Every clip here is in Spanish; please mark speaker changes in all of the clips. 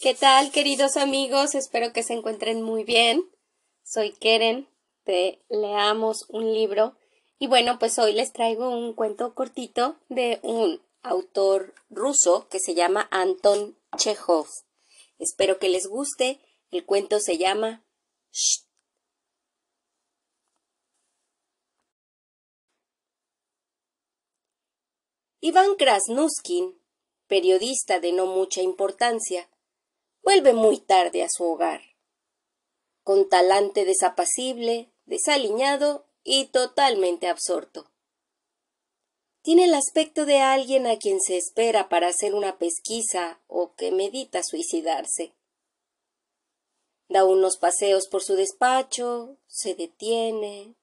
Speaker 1: ¿Qué tal, queridos amigos? Espero que se encuentren muy bien. Soy Keren de Leamos un libro. Y bueno, pues hoy les traigo un cuento cortito de un autor ruso que se llama Anton Chekhov. Espero que les guste. El cuento se llama Shh. Iván Krasnuskin, periodista de no mucha importancia, vuelve muy tarde a su hogar, con talante desapacible, desaliñado y totalmente absorto. Tiene el aspecto de alguien a quien se espera para hacer una pesquisa o que medita suicidarse. Da unos paseos por su despacho, se detiene,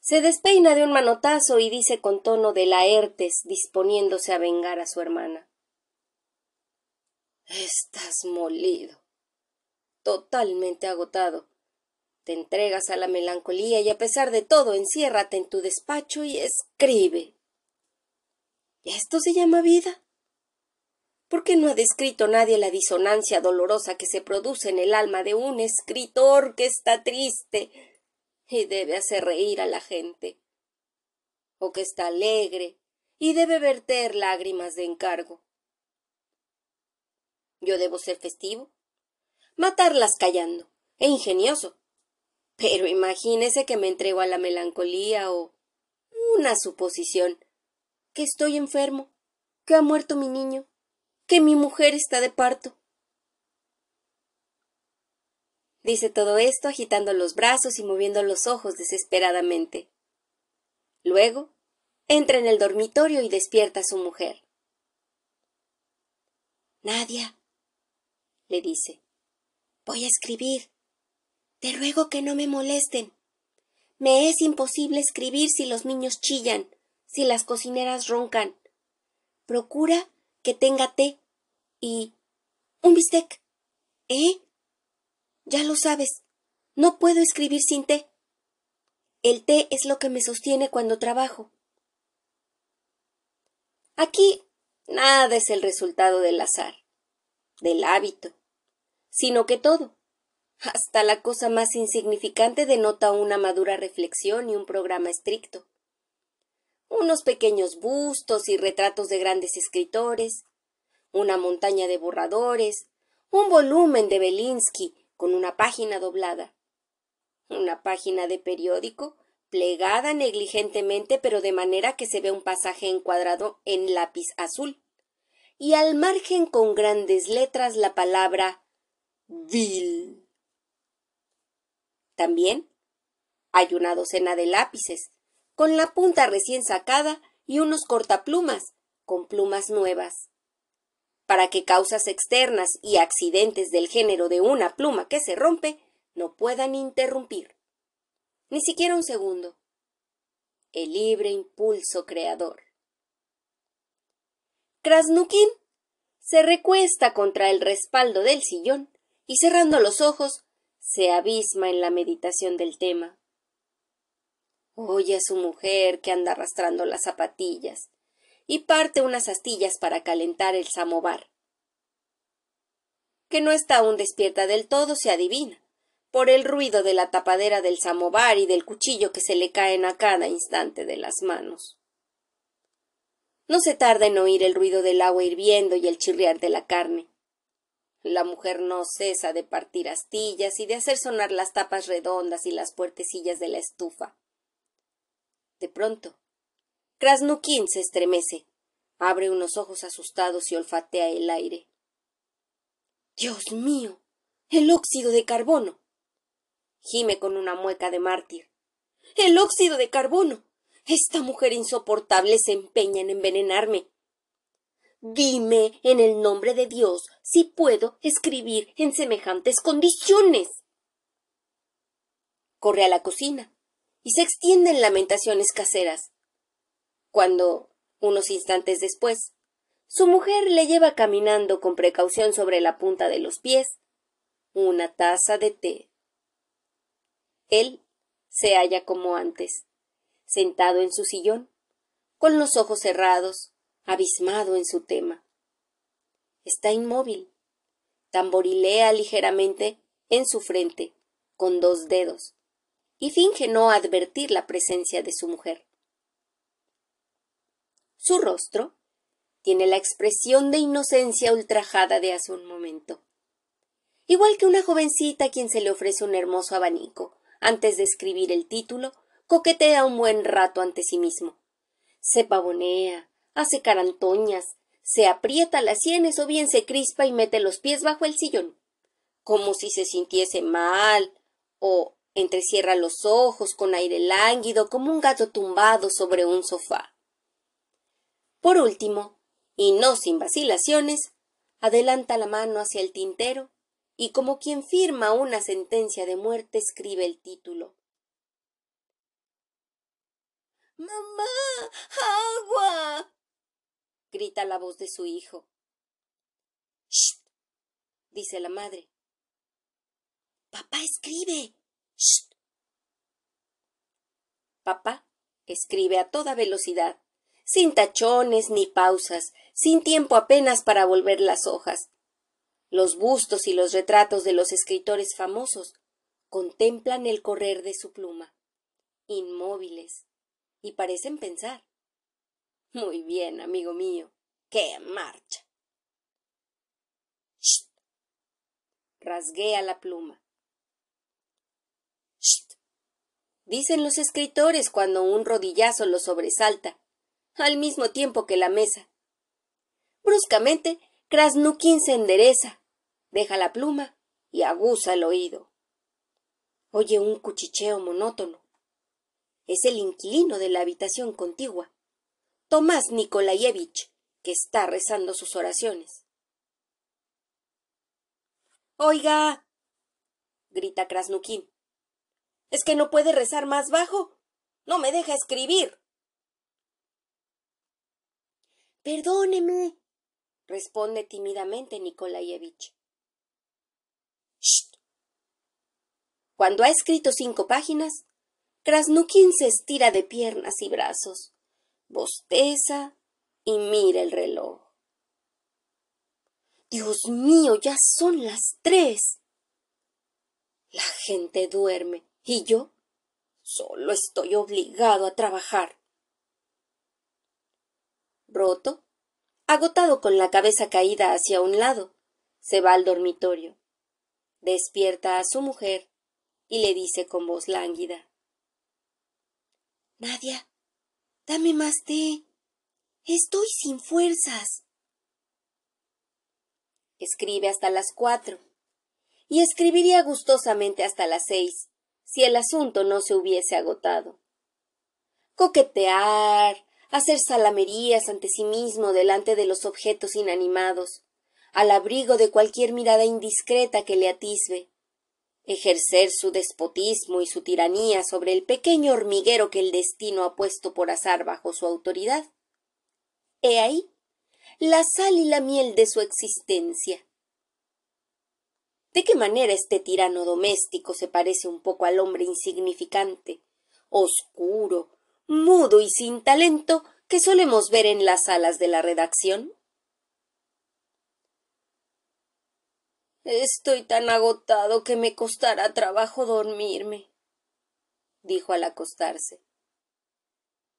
Speaker 1: se despeina de un manotazo y dice con tono de Laertes, disponiéndose a vengar a su hermana. Estás molido, totalmente agotado. Te entregas a la melancolía y a pesar de todo enciérrate en tu despacho y escribe. ¿Esto se llama vida? ¿Por qué no ha descrito nadie la disonancia dolorosa que se produce en el alma de un escritor que está triste y debe hacer reír a la gente? ¿O que está alegre y debe verter lágrimas de encargo? Yo debo ser festivo, matarlas callando, e ingenioso. Pero imagínese que me entrego a la melancolía o una suposición, que estoy enfermo, que ha muerto mi niño, que mi mujer está de parto. Dice todo esto agitando los brazos y moviendo los ojos desesperadamente. Luego entra en el dormitorio y despierta a su mujer. Nadia, le dice. Voy a escribir. Te ruego que no me molesten. Me es imposible escribir si los niños chillan, si las cocineras roncan. Procura que tenga té y un bistec. ¿Eh? Ya lo sabes. No puedo escribir sin té. El té es lo que me sostiene cuando trabajo. Aquí nada es el resultado del azar del hábito, sino que todo, hasta la cosa más insignificante denota una madura reflexión y un programa estricto. Unos pequeños bustos y retratos de grandes escritores, una montaña de borradores, un volumen de Belinsky con una página doblada, una página de periódico plegada negligentemente pero de manera que se ve un pasaje encuadrado en lápiz azul y al margen con grandes letras la palabra vil. También hay una docena de lápices, con la punta recién sacada y unos cortaplumas, con plumas nuevas. Para que causas externas y accidentes del género de una pluma que se rompe no puedan interrumpir. Ni siquiera un segundo. El libre impulso creador. Krasnukin se recuesta contra el respaldo del sillón y cerrando los ojos se abisma en la meditación del tema. Oye a su mujer que anda arrastrando las zapatillas y parte unas astillas para calentar el samovar. Que no está aún despierta del todo se adivina, por el ruido de la tapadera del samovar y del cuchillo que se le caen a cada instante de las manos. No se tarda en oír el ruido del agua hirviendo y el chirriar de la carne. La mujer no cesa de partir astillas y de hacer sonar las tapas redondas y las puertecillas de la estufa. De pronto, Krasnukin se estremece, abre unos ojos asustados y olfatea el aire. Dios mío. el óxido de carbono. gime con una mueca de mártir. El óxido de carbono. Esta mujer insoportable se empeña en envenenarme. Dime, en el nombre de Dios, si puedo escribir en semejantes condiciones. Corre a la cocina y se extienden lamentaciones caseras. Cuando, unos instantes después, su mujer le lleva caminando con precaución sobre la punta de los pies una taza de té. Él se halla como antes, sentado en su sillón, con los ojos cerrados, abismado en su tema. Está inmóvil. tamborilea ligeramente en su frente con dos dedos y finge no advertir la presencia de su mujer. Su rostro tiene la expresión de inocencia ultrajada de hace un momento. Igual que una jovencita a quien se le ofrece un hermoso abanico, antes de escribir el título, coquetea un buen rato ante sí mismo. Se pavonea, hace carantoñas, se aprieta las sienes o bien se crispa y mete los pies bajo el sillón, como si se sintiese mal, o entrecierra los ojos con aire lánguido como un gato tumbado sobre un sofá. Por último, y no sin vacilaciones, adelanta la mano hacia el tintero y como quien firma una sentencia de muerte escribe el título. Mamá. agua. grita la voz de su hijo. Shh. dice la madre. Papá escribe. Shh. Papá escribe a toda velocidad, sin tachones ni pausas, sin tiempo apenas para volver las hojas. Los bustos y los retratos de los escritores famosos contemplan el correr de su pluma, inmóviles, y parecen pensar. Muy bien, amigo mío, ¡qué marcha! ¡Shh! Rasguea la pluma. ¡Shh! Dicen los escritores cuando un rodillazo los sobresalta al mismo tiempo que la mesa. Bruscamente, Krasnukin se endereza, deja la pluma y aguza el oído. Oye un cuchicheo monótono. Es el inquilino de la habitación contigua, Tomás Nikolayevich, que está rezando sus oraciones. Oiga, grita Krasnukin. ¿Es que no puede rezar más bajo? No me deja escribir. Perdóneme, responde tímidamente Nikolayevich. Cuando ha escrito cinco páginas, Krasnukin se estira de piernas y brazos, bosteza y mira el reloj. Dios mío, ya son las tres. La gente duerme y yo solo estoy obligado a trabajar roto, agotado con la cabeza caída hacia un lado, se va al dormitorio. Despierta a su mujer y le dice con voz lánguida Nadia, dame más té. Estoy sin fuerzas. Escribe hasta las cuatro y escribiría gustosamente hasta las seis si el asunto no se hubiese agotado. Coquetear, hacer salamerías ante sí mismo delante de los objetos inanimados, al abrigo de cualquier mirada indiscreta que le atisbe, ejercer su despotismo y su tiranía sobre el pequeño hormiguero que el destino ha puesto por azar bajo su autoridad. He ahí la sal y la miel de su existencia. ¿De qué manera este tirano doméstico se parece un poco al hombre insignificante, oscuro, mudo y sin talento que solemos ver en las salas de la redacción? Estoy tan agotado que me costará trabajo dormirme, dijo al acostarse.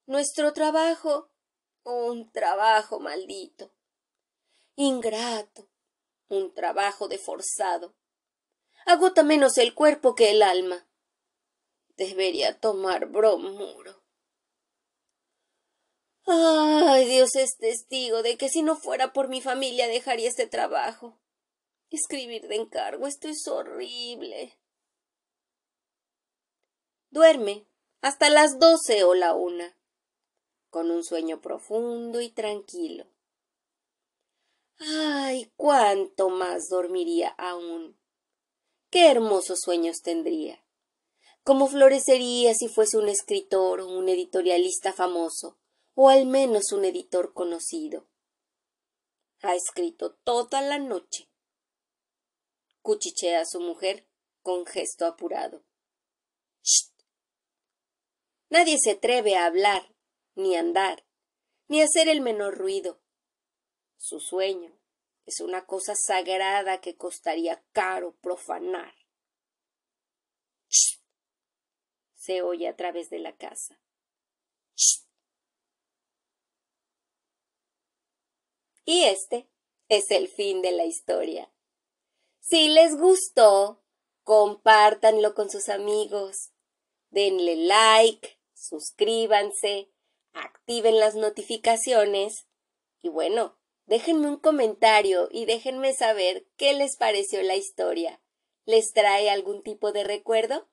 Speaker 1: Nuestro trabajo, un trabajo maldito, ingrato, un trabajo de forzado. Agota menos el cuerpo que el alma. Debería tomar bromuro. Ay, Dios es testigo de que si no fuera por mi familia dejaría este trabajo. Escribir de encargo, esto es horrible. Duerme hasta las doce o la una, con un sueño profundo y tranquilo. Ay, cuánto más dormiría aún. Qué hermosos sueños tendría. Cómo florecería si fuese un escritor o un editorialista famoso o al menos un editor conocido. Ha escrito toda la noche. Cuchichea a su mujer con gesto apurado. Nadie se atreve a hablar, ni andar, ni hacer el menor ruido. Su sueño Es una cosa sagrada que costaría caro profanar. Se oye a través de la casa. Y este es el fin de la historia. Si les gustó, compártanlo con sus amigos, denle like, suscríbanse, activen las notificaciones y bueno, déjenme un comentario y déjenme saber qué les pareció la historia. ¿Les trae algún tipo de recuerdo?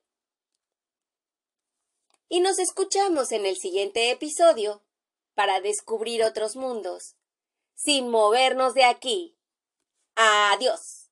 Speaker 1: Y nos escuchamos en el siguiente episodio para descubrir otros mundos sin movernos de aquí. Adiós.